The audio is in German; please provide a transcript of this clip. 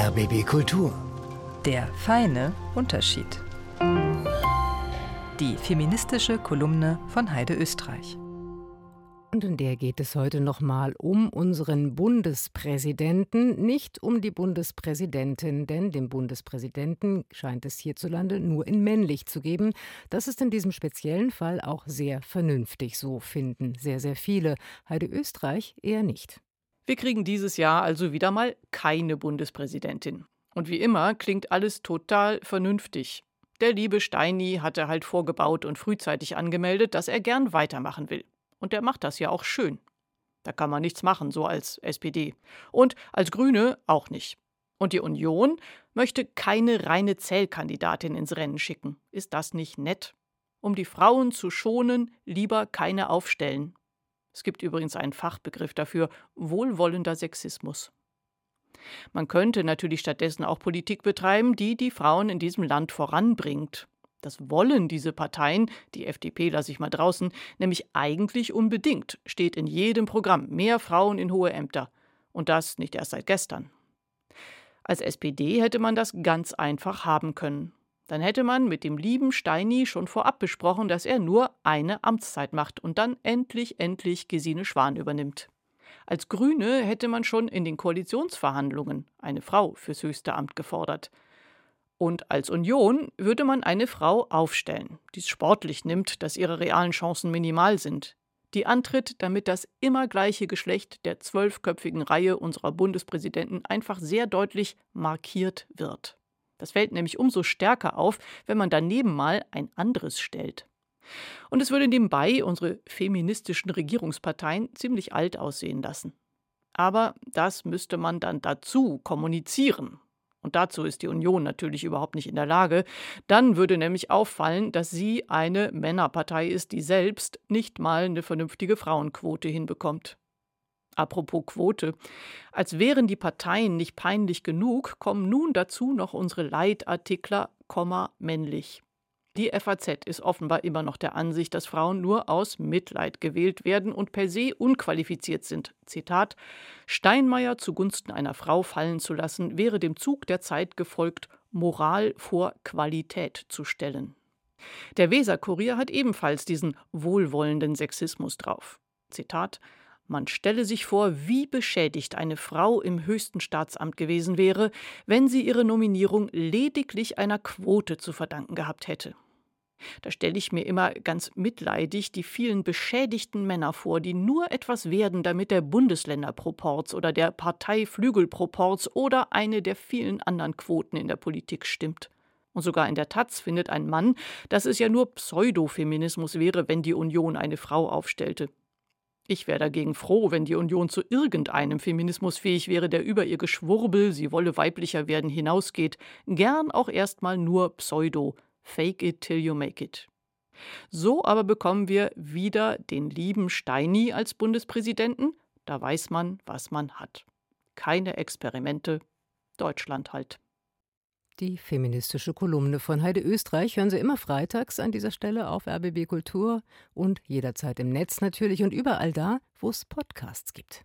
RBB Kultur. Der feine Unterschied. Die feministische Kolumne von Heide Österreich. Und in der geht es heute nochmal um unseren Bundespräsidenten, nicht um die Bundespräsidentin, denn dem Bundespräsidenten scheint es hierzulande nur in männlich zu geben. Das ist in diesem speziellen Fall auch sehr vernünftig, so finden sehr, sehr viele. Heide Österreich eher nicht. Wir kriegen dieses Jahr also wieder mal keine Bundespräsidentin. Und wie immer klingt alles total vernünftig. Der liebe Steini hatte halt vorgebaut und frühzeitig angemeldet, dass er gern weitermachen will. Und er macht das ja auch schön. Da kann man nichts machen, so als SPD. Und als Grüne auch nicht. Und die Union möchte keine reine Zählkandidatin ins Rennen schicken. Ist das nicht nett? Um die Frauen zu schonen, lieber keine aufstellen. Es gibt übrigens einen Fachbegriff dafür, wohlwollender Sexismus. Man könnte natürlich stattdessen auch Politik betreiben, die die Frauen in diesem Land voranbringt. Das wollen diese Parteien, die FDP lasse ich mal draußen, nämlich eigentlich unbedingt, steht in jedem Programm, mehr Frauen in hohe Ämter. Und das nicht erst seit gestern. Als SPD hätte man das ganz einfach haben können. Dann hätte man mit dem lieben Steini schon vorab besprochen, dass er nur eine Amtszeit macht und dann endlich, endlich Gesine Schwan übernimmt. Als Grüne hätte man schon in den Koalitionsverhandlungen eine Frau fürs höchste Amt gefordert. Und als Union würde man eine Frau aufstellen, die es sportlich nimmt, dass ihre realen Chancen minimal sind, die antritt, damit das immer gleiche Geschlecht der zwölfköpfigen Reihe unserer Bundespräsidenten einfach sehr deutlich markiert wird. Das fällt nämlich umso stärker auf, wenn man daneben mal ein anderes stellt. Und es würde nebenbei unsere feministischen Regierungsparteien ziemlich alt aussehen lassen. Aber das müsste man dann dazu kommunizieren. Und dazu ist die Union natürlich überhaupt nicht in der Lage. Dann würde nämlich auffallen, dass sie eine Männerpartei ist, die selbst nicht mal eine vernünftige Frauenquote hinbekommt. Apropos Quote. Als wären die Parteien nicht peinlich genug, kommen nun dazu noch unsere Leitartikler, männlich. Die FAZ ist offenbar immer noch der Ansicht, dass Frauen nur aus Mitleid gewählt werden und per se unqualifiziert sind. Zitat: Steinmeier zugunsten einer Frau fallen zu lassen, wäre dem Zug der Zeit gefolgt, Moral vor Qualität zu stellen. Der Weser-Kurier hat ebenfalls diesen wohlwollenden Sexismus drauf. Zitat: man stelle sich vor, wie beschädigt eine Frau im höchsten Staatsamt gewesen wäre, wenn sie ihre Nominierung lediglich einer Quote zu verdanken gehabt hätte. Da stelle ich mir immer ganz mitleidig die vielen beschädigten Männer vor, die nur etwas werden, damit der Bundesländerproporz oder der Parteiflügelproporz oder eine der vielen anderen Quoten in der Politik stimmt. Und sogar in der Taz findet ein Mann, dass es ja nur Pseudofeminismus wäre, wenn die Union eine Frau aufstellte. Ich wäre dagegen froh, wenn die Union zu irgendeinem Feminismus fähig wäre, der über ihr Geschwurbel, sie wolle weiblicher werden, hinausgeht. Gern auch erstmal nur Pseudo. Fake it till you make it. So aber bekommen wir wieder den lieben Steini als Bundespräsidenten. Da weiß man, was man hat. Keine Experimente. Deutschland halt. Die feministische Kolumne von Heide Österreich hören Sie immer freitags an dieser Stelle auf RBB Kultur und jederzeit im Netz natürlich und überall da, wo es Podcasts gibt.